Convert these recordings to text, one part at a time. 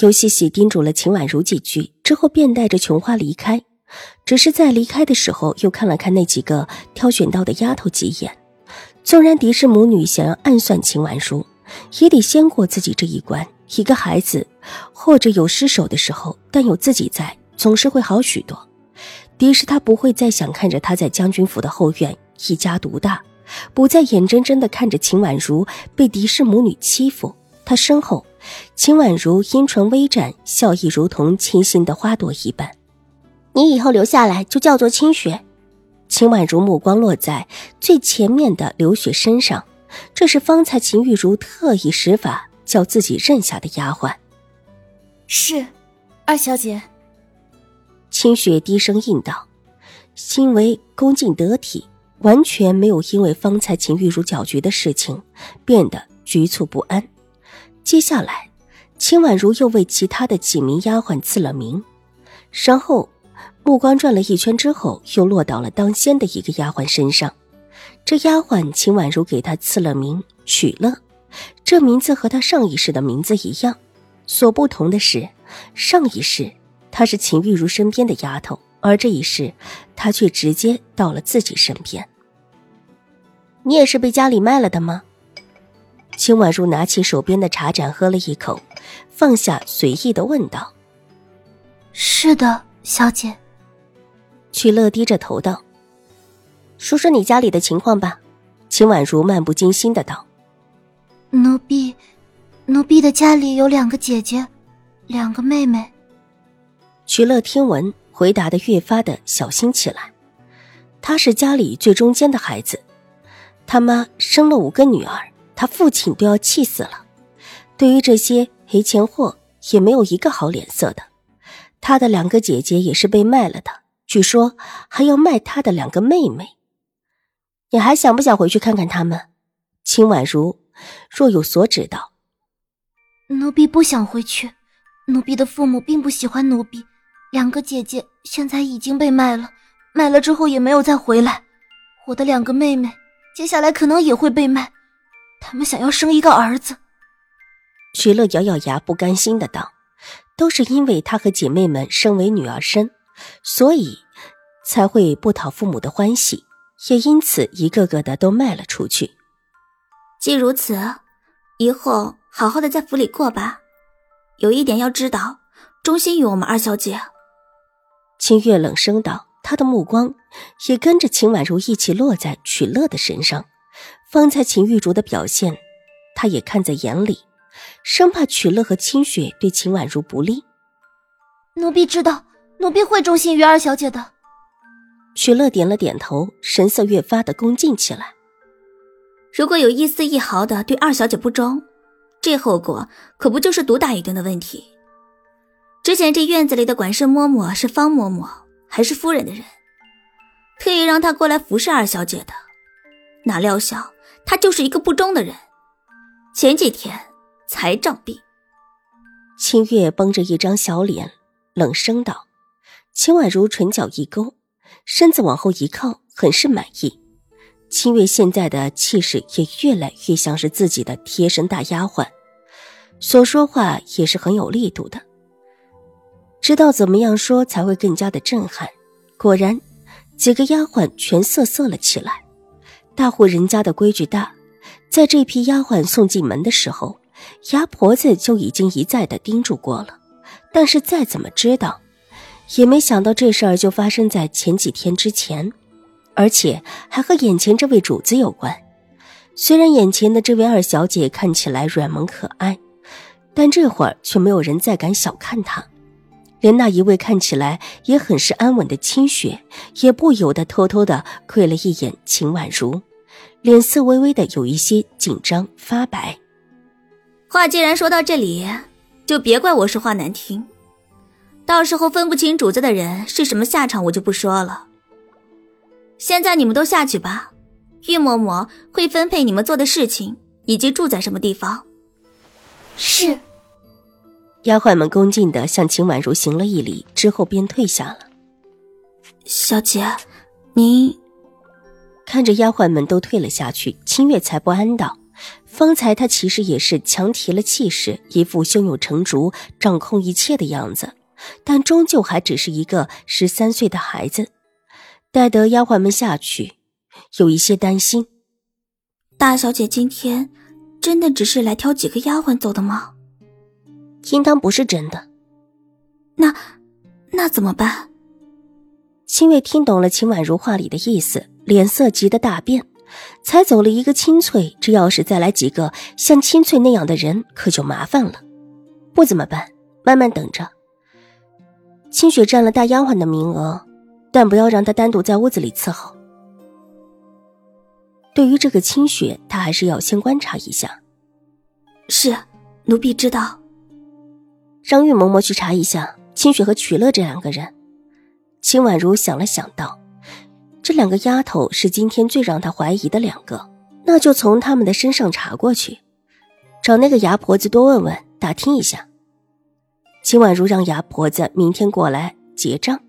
又细细叮嘱了秦婉如几句之后，便带着琼花离开。只是在离开的时候，又看了看那几个挑选到的丫头几眼。纵然狄氏母女想要暗算秦婉如，也得先过自己这一关。一个孩子，或者有失手的时候，但有自己在，总是会好许多。狄氏他不会再想看着他在将军府的后院一家独大，不再眼睁睁的看着秦婉如被狄氏母女欺负。他身后。秦婉如阴唇微展，笑意如同清新的花朵一般。你以后留下来就叫做清雪。秦婉如目光落在最前面的刘雪身上，这是方才秦玉茹特意施法叫自己认下的丫鬟。是，二小姐。清雪低声应道，心为恭敬得体，完全没有因为方才秦玉茹搅局的事情变得局促不安。接下来，秦婉如又为其他的几名丫鬟赐了名，然后目光转了一圈之后，又落到了当先的一个丫鬟身上。这丫鬟秦婉如给她赐了名曲乐，这名字和她上一世的名字一样，所不同的是，上一世她是秦玉茹身边的丫头，而这一世她却直接到了自己身边。你也是被家里卖了的吗？秦婉如拿起手边的茶盏，喝了一口，放下，随意的问道：“是的，小姐。”曲乐低着头道：“说说你家里的情况吧。”秦婉如漫不经心的道：“奴婢，奴婢的家里有两个姐姐，两个妹妹。”曲乐听闻，回答的越发的小心起来。他是家里最中间的孩子，他妈生了五个女儿。他父亲都要气死了，对于这些赔钱货也没有一个好脸色的。他的两个姐姐也是被卖了的，据说还要卖他的两个妹妹。你还想不想回去看看他们？秦婉如若有所指道：“奴婢不想回去，奴婢的父母并不喜欢奴婢。两个姐姐现在已经被卖了，卖了之后也没有再回来。我的两个妹妹接下来可能也会被卖。”他们想要生一个儿子，徐乐咬咬牙，不甘心的道：“都是因为他和姐妹们身为女儿身，所以才会不讨父母的欢喜，也因此一个个的都卖了出去。既如此，以后好好的在府里过吧。有一点要知道，忠心于我们二小姐。”清月冷声道，她的目光也跟着秦婉如一起落在曲乐的身上。方才秦玉茹的表现，他也看在眼里，生怕曲乐和清雪对秦婉如不利。奴婢知道，奴婢会忠心于二小姐的。曲乐点了点头，神色越发的恭敬起来。如果有一丝一毫的对二小姐不忠，这后果可不就是毒打一顿的问题？之前这院子里的管事嬷嬷是方嬷嬷，还是夫人的人，特意让她过来服侍二小姐的，哪料想。他就是一个不忠的人。前几天才杖毙。清月绷着一张小脸，冷声道：“秦婉如唇角一勾，身子往后一靠，很是满意。清月现在的气势也越来越像是自己的贴身大丫鬟，所说话也是很有力度的，知道怎么样说才会更加的震撼。果然，几个丫鬟全瑟瑟了起来。”大户人家的规矩大，在这批丫鬟送进门的时候，牙婆子就已经一再的叮嘱过了。但是再怎么知道，也没想到这事儿就发生在前几天之前，而且还和眼前这位主子有关。虽然眼前的这位二小姐看起来软萌可爱，但这会儿却没有人再敢小看她。连那一位看起来也很是安稳的清雪，也不由得偷偷的窥了一眼秦婉如。脸色微微的有一些紧张发白。话既然说到这里，就别怪我说话难听。到时候分不清主子的人是什么下场，我就不说了。现在你们都下去吧，玉嬷嬷会分配你们做的事情以及住在什么地方。是。丫鬟们恭敬的向秦婉如行了一礼，之后便退下了。小姐，您看着丫鬟们都退了下去，清月才不安道：“方才她其实也是强提了气势，一副胸有成竹、掌控一切的样子，但终究还只是一个十三岁的孩子。”待得丫鬟们下去，有一些担心：“大小姐今天真的只是来挑几个丫鬟走的吗？”应当不是真的，那那怎么办？清月听懂了秦婉如话里的意思，脸色急得大变。才走了一个清翠，这要是再来几个像清翠那样的人，可就麻烦了。不怎么办？慢慢等着。清雪占了大丫鬟的名额，但不要让她单独在屋子里伺候。对于这个清雪，她还是要先观察一下。是，奴婢知道。让玉嬷嬷去查一下清雪和曲乐这两个人。秦婉如想了想，道：“这两个丫头是今天最让她怀疑的两个，那就从他们的身上查过去，找那个牙婆子多问问、打听一下。”秦婉如让牙婆子明天过来结账，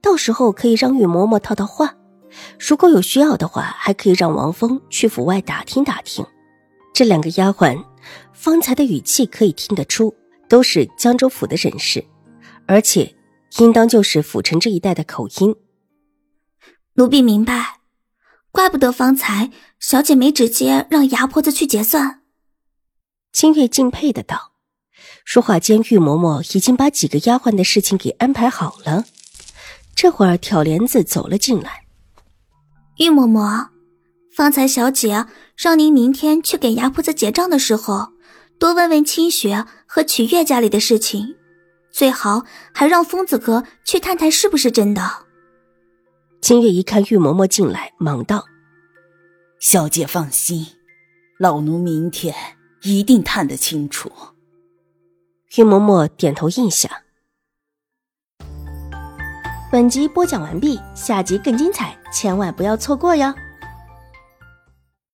到时候可以让玉嬷嬷套套话。如果有需要的话，还可以让王峰去府外打听打听。这两个丫鬟方才的语气可以听得出。都是江州府的人士，而且应当就是府城这一带的口音。奴婢明白，怪不得方才小姐没直接让牙婆子去结算。清月敬佩的道。说话间，玉嬷嬷已经把几个丫鬟的事情给安排好了。这会儿，挑帘子走了进来。玉嬷嬷，方才小姐让您明天去给牙婆子结账的时候。多问问清雪和曲月家里的事情，最好还让疯子哥去探探是不是真的。清月一看玉嬷嬷进来，忙道：“小姐放心，老奴明天一定探得清楚。”玉嬷嬷点头应下。本集播讲完毕，下集更精彩，千万不要错过哟。